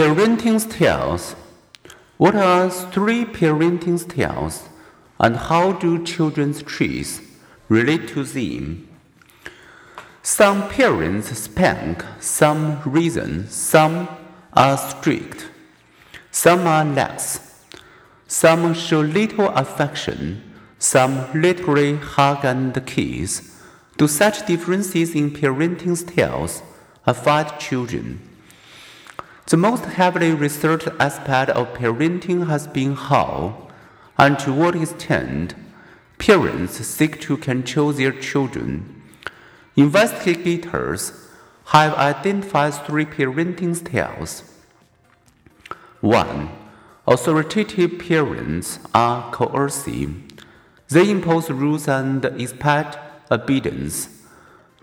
Parenting styles. What are three parenting styles and how do children's traits relate to them? Some parents spank, some reason, some are strict, some are lax, some show little affection, some literally hug and kiss. Do such differences in parenting styles affect children? The most heavily researched aspect of parenting has been how, and to what extent, parents seek to control their children. Investigators have identified three parenting styles. 1. Authoritarian parents are coercive. They impose rules and expect obedience.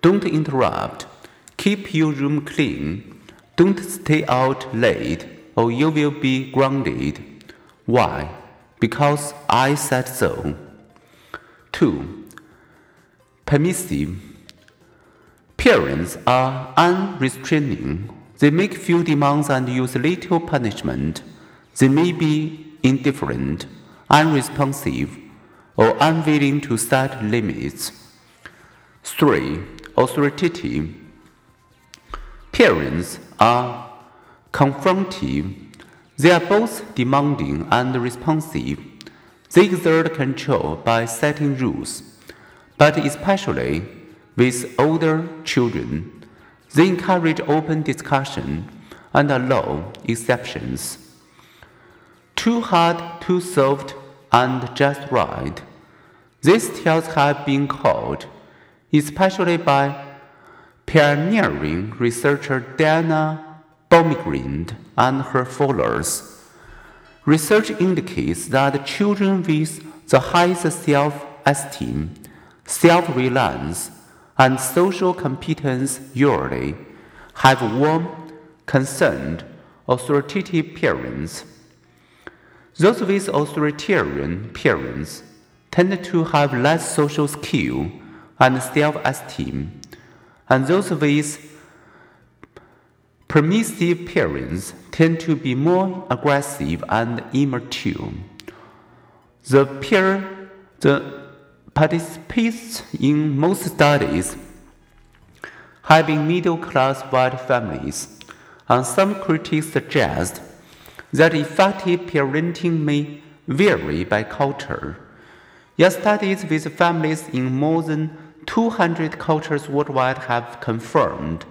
Don't interrupt. Keep your room clean don't stay out late or you will be grounded. Why? Because I said so. 2. Permissive. Parents are unrestraining. They make few demands and use little punishment. They may be indifferent, unresponsive, or unwilling to set limits. 3. Authoritative. Parents are confrontive. They are both demanding and responsive. They exert control by setting rules, but especially with older children, they encourage open discussion and allow exceptions. Too hard, too soft, and just right. These styles have been called, especially by pioneering researcher Diana Baumrind and her followers. Research indicates that children with the highest self esteem, self reliance, and social competence usually have warm, concerned, authoritative parents. Those with authoritarian parents tend to have less social skill and self esteem and those with permissive parents tend to be more aggressive and immature. The peer, the participants in most studies been middle class white families, and some critics suggest that effective parenting may vary by culture. Yet studies with families in more than 200 cultures worldwide have confirmed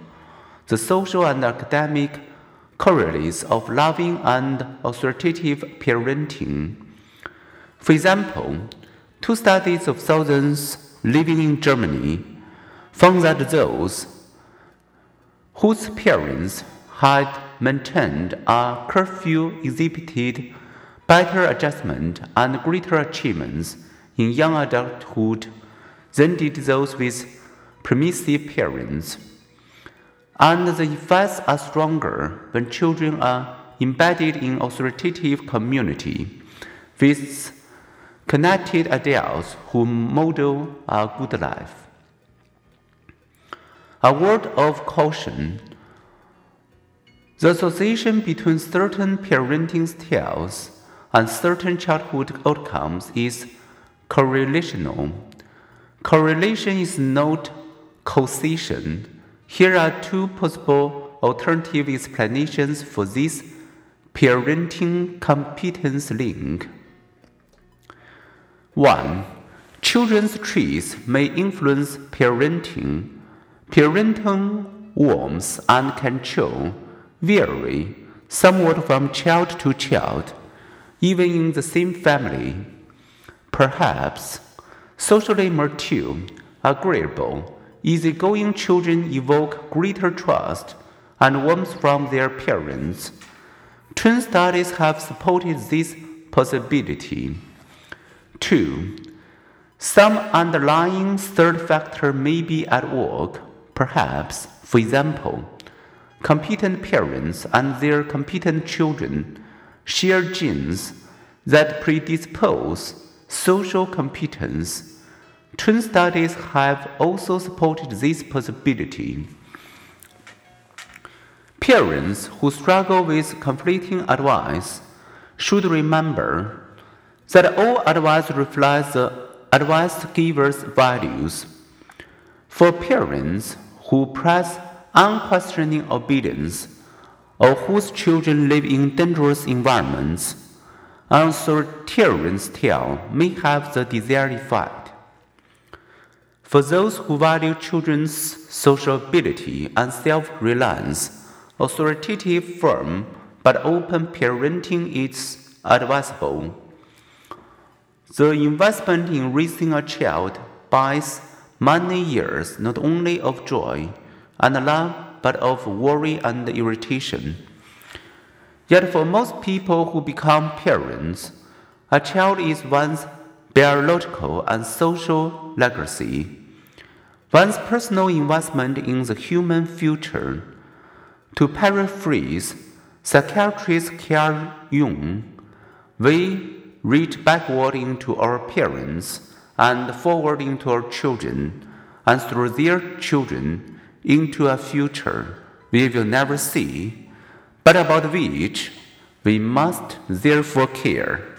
the social and academic correlates of loving and authoritative parenting. For example, two studies of thousands living in Germany found that those whose parents had maintained a curfew exhibited better adjustment and greater achievements in young adulthood than did those with permissive parents. And the effects are stronger when children are embedded in authoritative community with connected adults who model a good life. A word of caution. The association between certain parenting styles and certain childhood outcomes is correlational. Correlation is not causation. Here are two possible alternative explanations for this parenting competence link. 1. Children's traits may influence parenting. Parental warmth and control vary somewhat from child to child, even in the same family. Perhaps Socially mature, agreeable, easygoing children evoke greater trust and warmth from their parents. Twin studies have supported this possibility. 2. Some underlying third factor may be at work, perhaps, for example, competent parents and their competent children share genes that predispose social competence, twin studies have also supported this possibility. parents who struggle with conflicting advice should remember that all advice reflects the advice giver's values. For parents who press unquestioning obedience, or whose children live in dangerous environments, an authoritarian style may have the desired effect. For those who value children's sociability and self reliance, authoritative, firm, but open parenting is advisable. The investment in raising a child buys many years not only of joy and love, but of worry and irritation. Yet, for most people who become parents, a child is one's biological and social legacy, one's personal investment in the human future. To paraphrase psychiatrist Carl Jung, we reach backward into our parents and forward into our children, and through their children into a future we will never see, but about which we must therefore care.